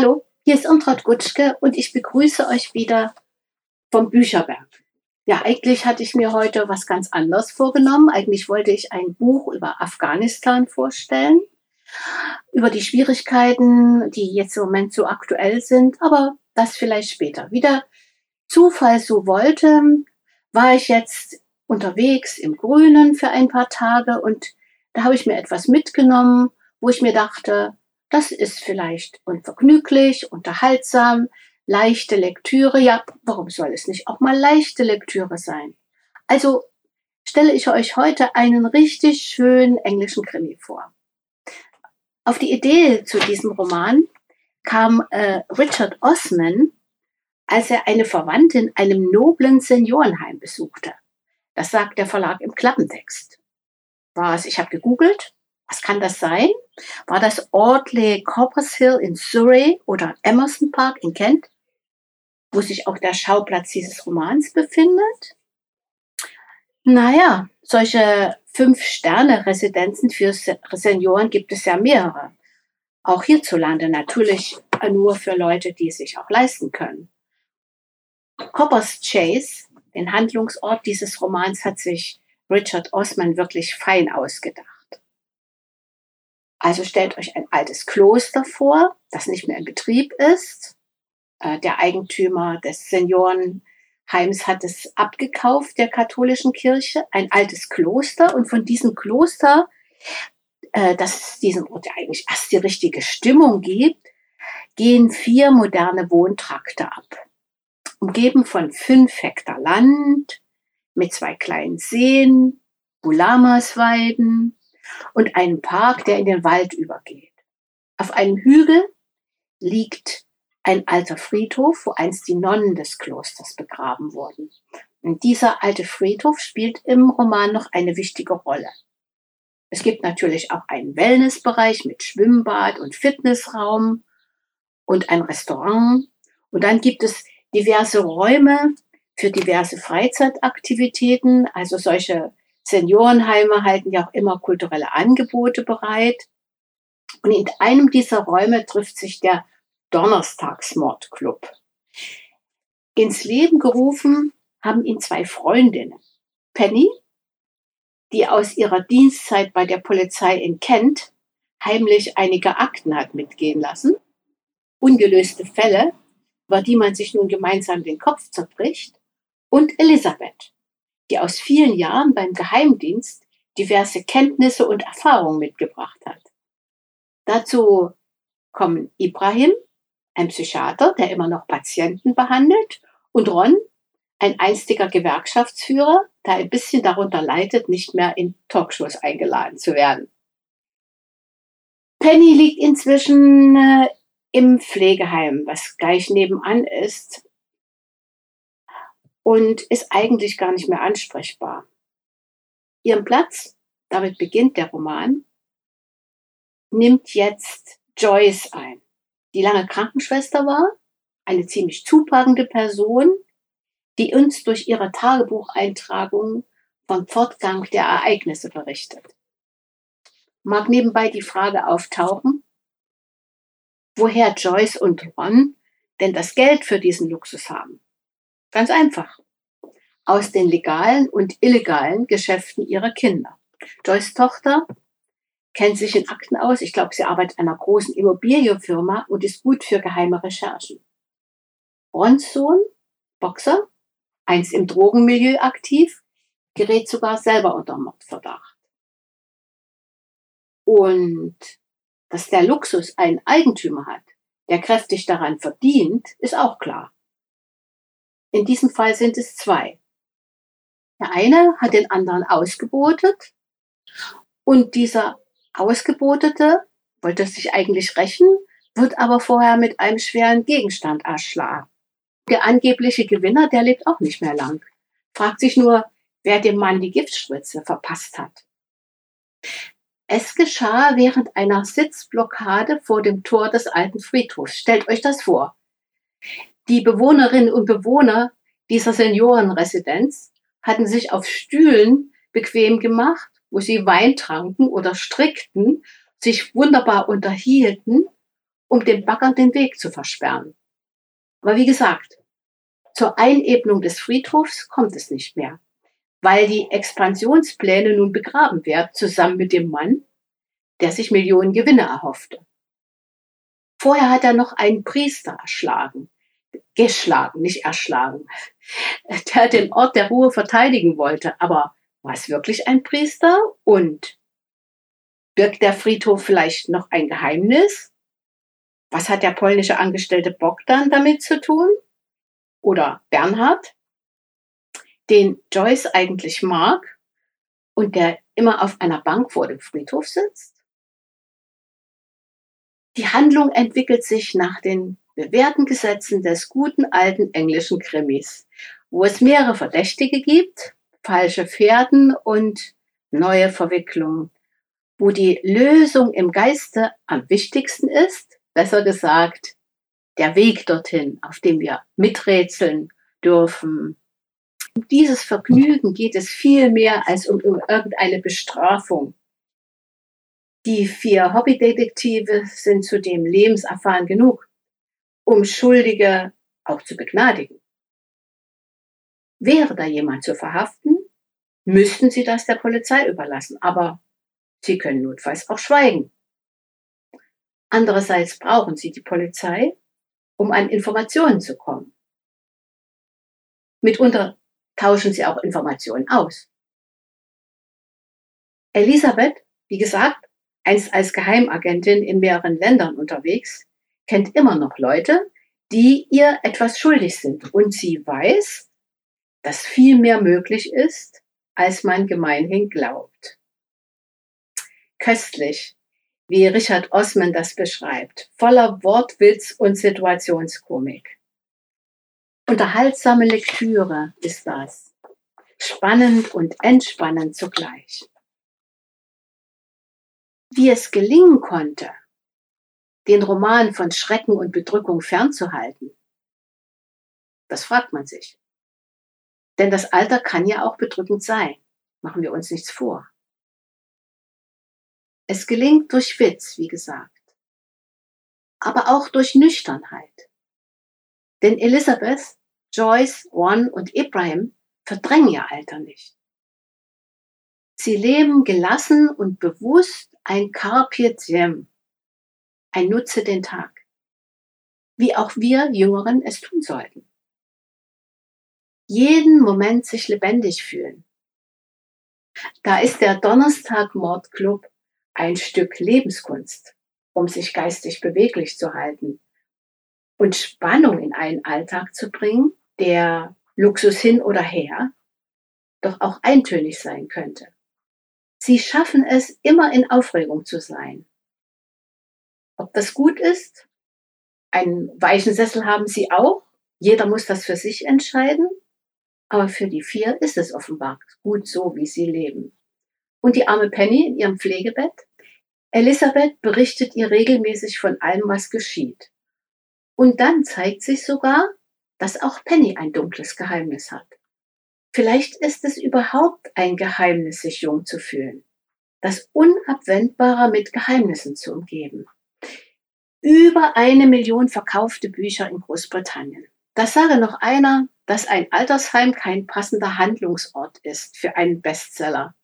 Hallo, hier ist Untrad Gutschke und ich begrüße euch wieder vom Bücherberg. Ja, eigentlich hatte ich mir heute was ganz anderes vorgenommen. Eigentlich wollte ich ein Buch über Afghanistan vorstellen, über die Schwierigkeiten, die jetzt im Moment so aktuell sind, aber das vielleicht später. Wie der Zufall so wollte, war ich jetzt unterwegs im Grünen für ein paar Tage und da habe ich mir etwas mitgenommen, wo ich mir dachte, das ist vielleicht unvergnüglich, unterhaltsam, leichte Lektüre. Ja, warum soll es nicht auch mal leichte Lektüre sein? Also stelle ich euch heute einen richtig schönen englischen Krimi vor. Auf die Idee zu diesem Roman kam äh, Richard Osman, als er eine Verwandte in einem noblen Seniorenheim besuchte. Das sagt der Verlag im Klappentext. Was? Ich habe gegoogelt. Was kann das sein? War das Audley Coppershill in Surrey oder Emerson Park in Kent, wo sich auch der Schauplatz dieses Romans befindet? Naja, solche Fünf-Sterne-Residenzen für Senioren gibt es ja mehrere. Auch hierzulande natürlich nur für Leute, die es sich auch leisten können. Coppers Chase, den Handlungsort dieses Romans, hat sich Richard Osman wirklich fein ausgedacht. Also stellt euch ein altes Kloster vor, das nicht mehr in Betrieb ist. Äh, der Eigentümer des Seniorenheims hat es abgekauft der katholischen Kirche, ein altes Kloster. Und von diesem Kloster, äh, das diesem Ort ja eigentlich erst die richtige Stimmung gibt, gehen vier moderne Wohntrakte ab. Umgeben von fünf Hektar Land, mit zwei kleinen Seen, Bulamasweiden, und einem Park, der in den Wald übergeht. Auf einem Hügel liegt ein alter Friedhof, wo einst die Nonnen des Klosters begraben wurden. Und dieser alte Friedhof spielt im Roman noch eine wichtige Rolle. Es gibt natürlich auch einen Wellnessbereich mit Schwimmbad und Fitnessraum und ein Restaurant. Und dann gibt es diverse Räume für diverse Freizeitaktivitäten, also solche Seniorenheime halten ja auch immer kulturelle Angebote bereit. Und in einem dieser Räume trifft sich der Donnerstagsmordclub. Ins Leben gerufen haben ihn zwei Freundinnen. Penny, die aus ihrer Dienstzeit bei der Polizei in Kent heimlich einige Akten hat mitgehen lassen, ungelöste Fälle, über die man sich nun gemeinsam den Kopf zerbricht, und Elisabeth, die aus vielen Jahren beim Geheimdienst diverse Kenntnisse und Erfahrungen mitgebracht hat. Dazu kommen Ibrahim, ein Psychiater, der immer noch Patienten behandelt, und Ron, ein einstiger Gewerkschaftsführer, der ein bisschen darunter leidet, nicht mehr in Talkshows eingeladen zu werden. Penny liegt inzwischen äh, im Pflegeheim, was gleich nebenan ist, und ist eigentlich gar nicht mehr ansprechbar. Ihren Platz, damit beginnt der Roman, nimmt jetzt Joyce ein, die lange Krankenschwester war, eine ziemlich zupackende Person, die uns durch ihre Tagebucheintragung vom Fortgang der Ereignisse berichtet. Mag nebenbei die Frage auftauchen, woher Joyce und Ron denn das Geld für diesen Luxus haben. Ganz einfach. Aus den legalen und illegalen Geschäften ihrer Kinder. Joyce Tochter kennt sich in Akten aus. Ich glaube, sie arbeitet in einer großen Immobilienfirma und ist gut für geheime Recherchen. Rons Sohn, Boxer, einst im Drogenmilieu aktiv, gerät sogar selber unter Mordverdacht. Und dass der Luxus einen Eigentümer hat, der kräftig daran verdient, ist auch klar. In diesem Fall sind es zwei. Der eine hat den anderen ausgebotet und dieser Ausgebotete wollte sich eigentlich rächen, wird aber vorher mit einem schweren Gegenstand erschlagen. Der angebliche Gewinner, der lebt auch nicht mehr lang. Fragt sich nur, wer dem Mann die Giftspritze verpasst hat. Es geschah während einer Sitzblockade vor dem Tor des alten Friedhofs. Stellt euch das vor. Die Bewohnerinnen und Bewohner dieser Seniorenresidenz hatten sich auf Stühlen bequem gemacht, wo sie Wein tranken oder strickten, sich wunderbar unterhielten um den Baggern den Weg zu versperren. Aber wie gesagt, zur Einebnung des Friedhofs kommt es nicht mehr, weil die Expansionspläne nun begraben werden, zusammen mit dem Mann, der sich Millionen Gewinne erhoffte. Vorher hat er noch einen Priester erschlagen, geschlagen, nicht erschlagen, der den Ort der Ruhe verteidigen wollte. Aber war es wirklich ein Priester? Und birgt der Friedhof vielleicht noch ein Geheimnis? Was hat der polnische Angestellte Bogdan damit zu tun? Oder Bernhard, den Joyce eigentlich mag und der immer auf einer Bank vor dem Friedhof sitzt? Die Handlung entwickelt sich nach den bewährten Gesetzen des guten alten englischen Krimis, wo es mehrere Verdächtige gibt, falsche Pferden und neue Verwicklungen, wo die Lösung im Geiste am wichtigsten ist, besser gesagt, der Weg dorthin, auf dem wir miträtseln dürfen. Um dieses Vergnügen geht es viel mehr als um, um irgendeine Bestrafung. Die vier Hobbydetektive sind zudem lebenserfahren genug, um Schuldige auch zu begnadigen. Wäre da jemand zu verhaften, müssten sie das der Polizei überlassen, aber sie können notfalls auch schweigen. Andererseits brauchen sie die Polizei, um an Informationen zu kommen. Mitunter tauschen sie auch Informationen aus. Elisabeth, wie gesagt, einst als Geheimagentin in mehreren Ländern unterwegs, kennt immer noch Leute, die ihr etwas schuldig sind. Und sie weiß, dass viel mehr möglich ist, als man gemeinhin glaubt. Köstlich, wie Richard Osman das beschreibt, voller Wortwitz und Situationskomik. Unterhaltsame Lektüre ist das. Spannend und entspannend zugleich. Wie es gelingen konnte, den Roman von Schrecken und Bedrückung fernzuhalten, das fragt man sich. Denn das Alter kann ja auch bedrückend sein. Machen wir uns nichts vor. Es gelingt durch Witz, wie gesagt, aber auch durch Nüchternheit. Denn Elizabeth, Joyce, Juan und Ibrahim verdrängen ihr Alter nicht. Sie leben gelassen und bewusst ein Carpe Diem, ein Nutze den Tag, wie auch wir Jüngeren es tun sollten. Jeden Moment sich lebendig fühlen. Da ist der Donnerstag Mordclub ein Stück Lebenskunst, um sich geistig beweglich zu halten und Spannung in einen Alltag zu bringen, der Luxus hin oder her doch auch eintönig sein könnte. Sie schaffen es, immer in Aufregung zu sein. Ob das gut ist? Einen weichen Sessel haben sie auch. Jeder muss das für sich entscheiden. Aber für die vier ist es offenbar gut so, wie sie leben. Und die arme Penny in ihrem Pflegebett? Elisabeth berichtet ihr regelmäßig von allem, was geschieht. Und dann zeigt sich sogar, dass auch Penny ein dunkles Geheimnis hat. Vielleicht ist es überhaupt ein Geheimnis, sich jung zu fühlen. Das Unabwendbare mit Geheimnissen zu umgeben. Über eine Million verkaufte Bücher in Großbritannien. Das sage noch einer, dass ein Altersheim kein passender Handlungsort ist für einen Bestseller.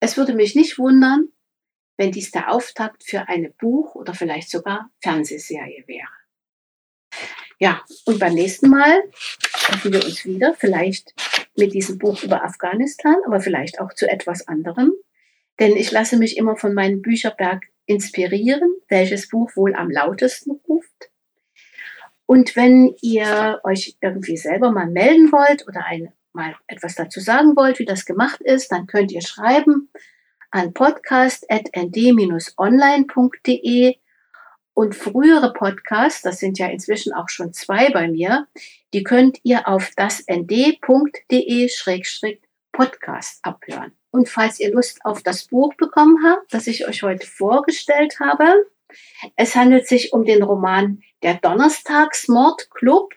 Es würde mich nicht wundern, wenn dies der Auftakt für eine Buch- oder vielleicht sogar Fernsehserie wäre. Ja, und beim nächsten Mal treffen wir uns wieder, vielleicht mit diesem Buch über Afghanistan, aber vielleicht auch zu etwas anderem. Denn ich lasse mich immer von meinem Bücherberg inspirieren, welches Buch wohl am lautesten ruft. Und wenn ihr euch irgendwie selber mal melden wollt oder ein, mal etwas dazu sagen wollt, wie das gemacht ist, dann könnt ihr schreiben an podcast.nd-online.de und frühere Podcasts, das sind ja inzwischen auch schon zwei bei mir, die könnt ihr auf dasnd.de-podcast abhören. Und falls ihr Lust auf das Buch bekommen habt, das ich euch heute vorgestellt habe, es handelt sich um den Roman Der Donnerstagsmordclub,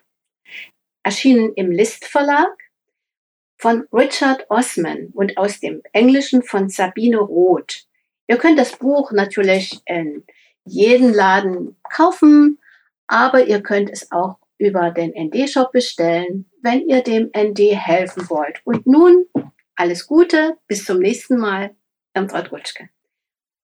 erschienen im List Verlag von Richard Osman und aus dem Englischen von Sabine Roth. Ihr könnt das Buch natürlich in jeden Laden kaufen, aber ihr könnt es auch über den ND-Shop bestellen, wenn ihr dem ND helfen wollt. Und nun alles Gute, bis zum nächsten Mal, Irmtraut Rutschke.